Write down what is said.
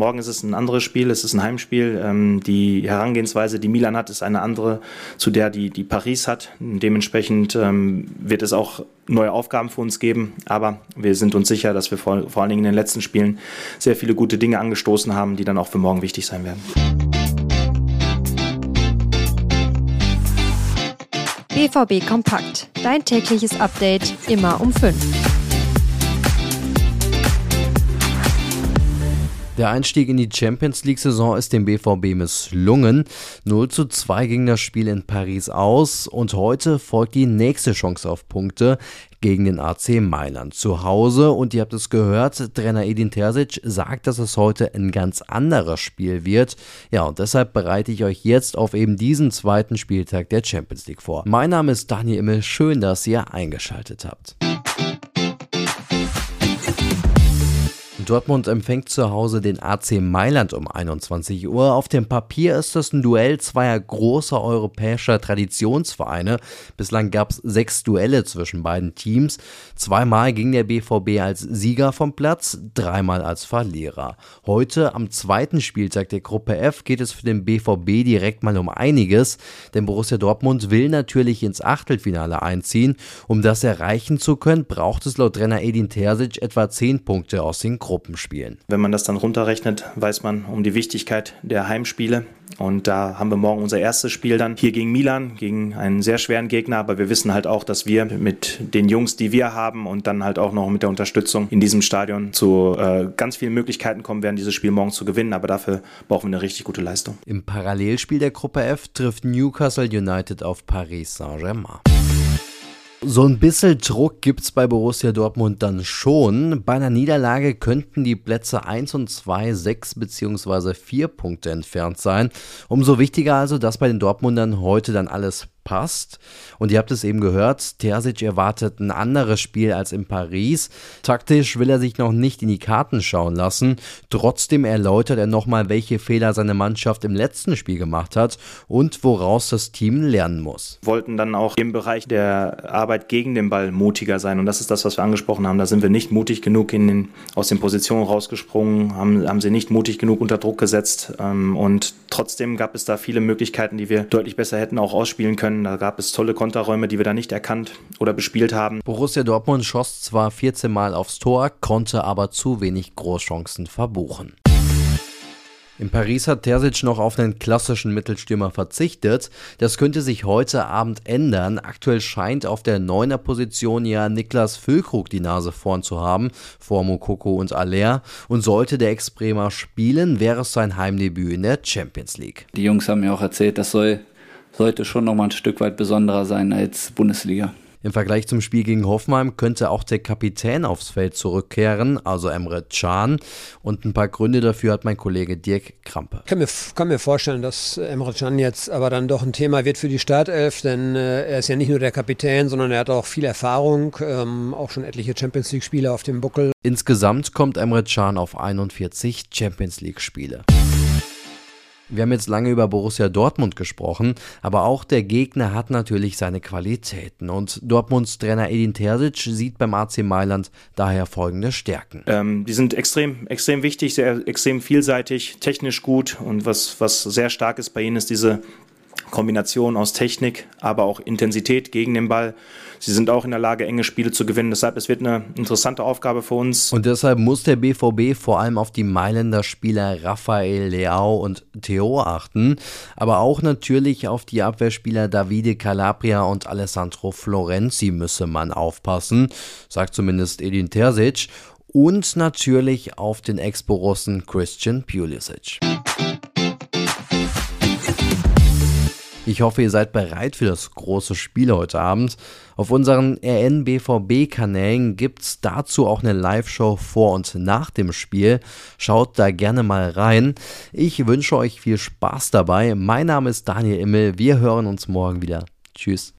morgen ist es ein anderes Spiel, es ist ein Heimspiel. Ähm, die Herangehensweise, die Milan hat, ist eine andere, zu der die, die Paris hat. Dementsprechend ähm, wird es auch neue Aufgaben für uns geben. Aber wir sind uns sicher, dass wir vor, vor allen Dingen in den letzten Spielen sehr viele gute Dinge angestoßen haben, die dann auch für morgen wichtig sein werden. BVB Kompakt. Dein tägliches Update immer um 5. Der Einstieg in die Champions League-Saison ist dem BVB misslungen. 0 zu 2 ging das Spiel in Paris aus und heute folgt die nächste Chance auf Punkte gegen den AC Mailand zu Hause. Und ihr habt es gehört, Trainer Edin Terzic sagt, dass es heute ein ganz anderes Spiel wird. Ja, und deshalb bereite ich euch jetzt auf eben diesen zweiten Spieltag der Champions League vor. Mein Name ist Daniel Immel, schön, dass ihr eingeschaltet habt. Dortmund empfängt zu Hause den AC Mailand um 21 Uhr. Auf dem Papier ist das ein Duell zweier großer europäischer Traditionsvereine. Bislang gab es sechs Duelle zwischen beiden Teams. Zweimal ging der BVB als Sieger vom Platz, dreimal als Verlierer. Heute am zweiten Spieltag der Gruppe F geht es für den BVB direkt mal um einiges, denn Borussia Dortmund will natürlich ins Achtelfinale einziehen. Um das erreichen zu können, braucht es laut Trainer Edin Terzic etwa zehn Punkte aus den Gruppen. Gruppenspielen. Wenn man das dann runterrechnet, weiß man um die Wichtigkeit der Heimspiele. Und da haben wir morgen unser erstes Spiel dann hier gegen Milan, gegen einen sehr schweren Gegner. Aber wir wissen halt auch, dass wir mit den Jungs, die wir haben und dann halt auch noch mit der Unterstützung in diesem Stadion zu äh, ganz vielen Möglichkeiten kommen werden, dieses Spiel morgen zu gewinnen. Aber dafür brauchen wir eine richtig gute Leistung. Im Parallelspiel der Gruppe F trifft Newcastle United auf Paris Saint-Germain. So ein bisschen Druck gibt's bei Borussia Dortmund dann schon. Bei einer Niederlage könnten die Plätze 1 und 2 6 bzw. 4 Punkte entfernt sein. Umso wichtiger also, dass bei den Dortmundern heute dann alles passt. Und ihr habt es eben gehört, Terzic erwartet ein anderes Spiel als in Paris. Taktisch will er sich noch nicht in die Karten schauen lassen. Trotzdem erläutert er nochmal, welche Fehler seine Mannschaft im letzten Spiel gemacht hat und woraus das Team lernen muss. Wollten dann auch im Bereich der Arbeit gegen den Ball mutiger sein. Und das ist das, was wir angesprochen haben. Da sind wir nicht mutig genug in den, aus den Positionen rausgesprungen, haben, haben sie nicht mutig genug unter Druck gesetzt. Ähm, und trotzdem gab es da viele Möglichkeiten, die wir deutlich besser hätten auch ausspielen können. Da gab es tolle Konterräume, die wir da nicht erkannt oder bespielt haben. Borussia Dortmund schoss zwar 14 Mal aufs Tor, konnte aber zu wenig Großchancen verbuchen. In Paris hat Terzic noch auf einen klassischen Mittelstürmer verzichtet. Das könnte sich heute Abend ändern. Aktuell scheint auf der neuner Position ja Niklas Füllkrug die Nase vorn zu haben, vor Mokoko und Aller. Und sollte der Ex-Bremer spielen, wäre es sein Heimdebüt in der Champions League. Die Jungs haben mir auch erzählt, das soll sollte schon nochmal ein Stück weit besonderer sein als Bundesliga. Im Vergleich zum Spiel gegen Hoffenheim könnte auch der Kapitän aufs Feld zurückkehren, also Emre Can. Und ein paar Gründe dafür hat mein Kollege Dirk Krampe. Ich kann mir, kann mir vorstellen, dass Emre Can jetzt aber dann doch ein Thema wird für die Startelf, denn äh, er ist ja nicht nur der Kapitän, sondern er hat auch viel Erfahrung, ähm, auch schon etliche Champions League-Spiele auf dem Buckel. Insgesamt kommt Emre Can auf 41 Champions League-Spiele. Wir haben jetzt lange über Borussia Dortmund gesprochen, aber auch der Gegner hat natürlich seine Qualitäten. Und Dortmunds Trainer Edin Terzic sieht beim AC Mailand daher folgende Stärken. Ähm, die sind extrem, extrem wichtig, sehr extrem vielseitig, technisch gut und was, was sehr stark ist bei ihnen ist diese Kombination aus Technik, aber auch Intensität gegen den Ball. Sie sind auch in der Lage, enge Spiele zu gewinnen. Deshalb, es wird eine interessante Aufgabe für uns. Und deshalb muss der BVB vor allem auf die Mailänder Spieler Rafael Leao und Theo achten, aber auch natürlich auf die Abwehrspieler Davide Calabria und Alessandro Florenzi müsse man aufpassen, sagt zumindest Edin Terzic. Und natürlich auf den Ex-Borussen Christian Pulisic. Ich hoffe, ihr seid bereit für das große Spiel heute Abend. Auf unseren RNBVB-Kanälen gibt es dazu auch eine Live-Show vor und nach dem Spiel. Schaut da gerne mal rein. Ich wünsche euch viel Spaß dabei. Mein Name ist Daniel Immel. Wir hören uns morgen wieder. Tschüss.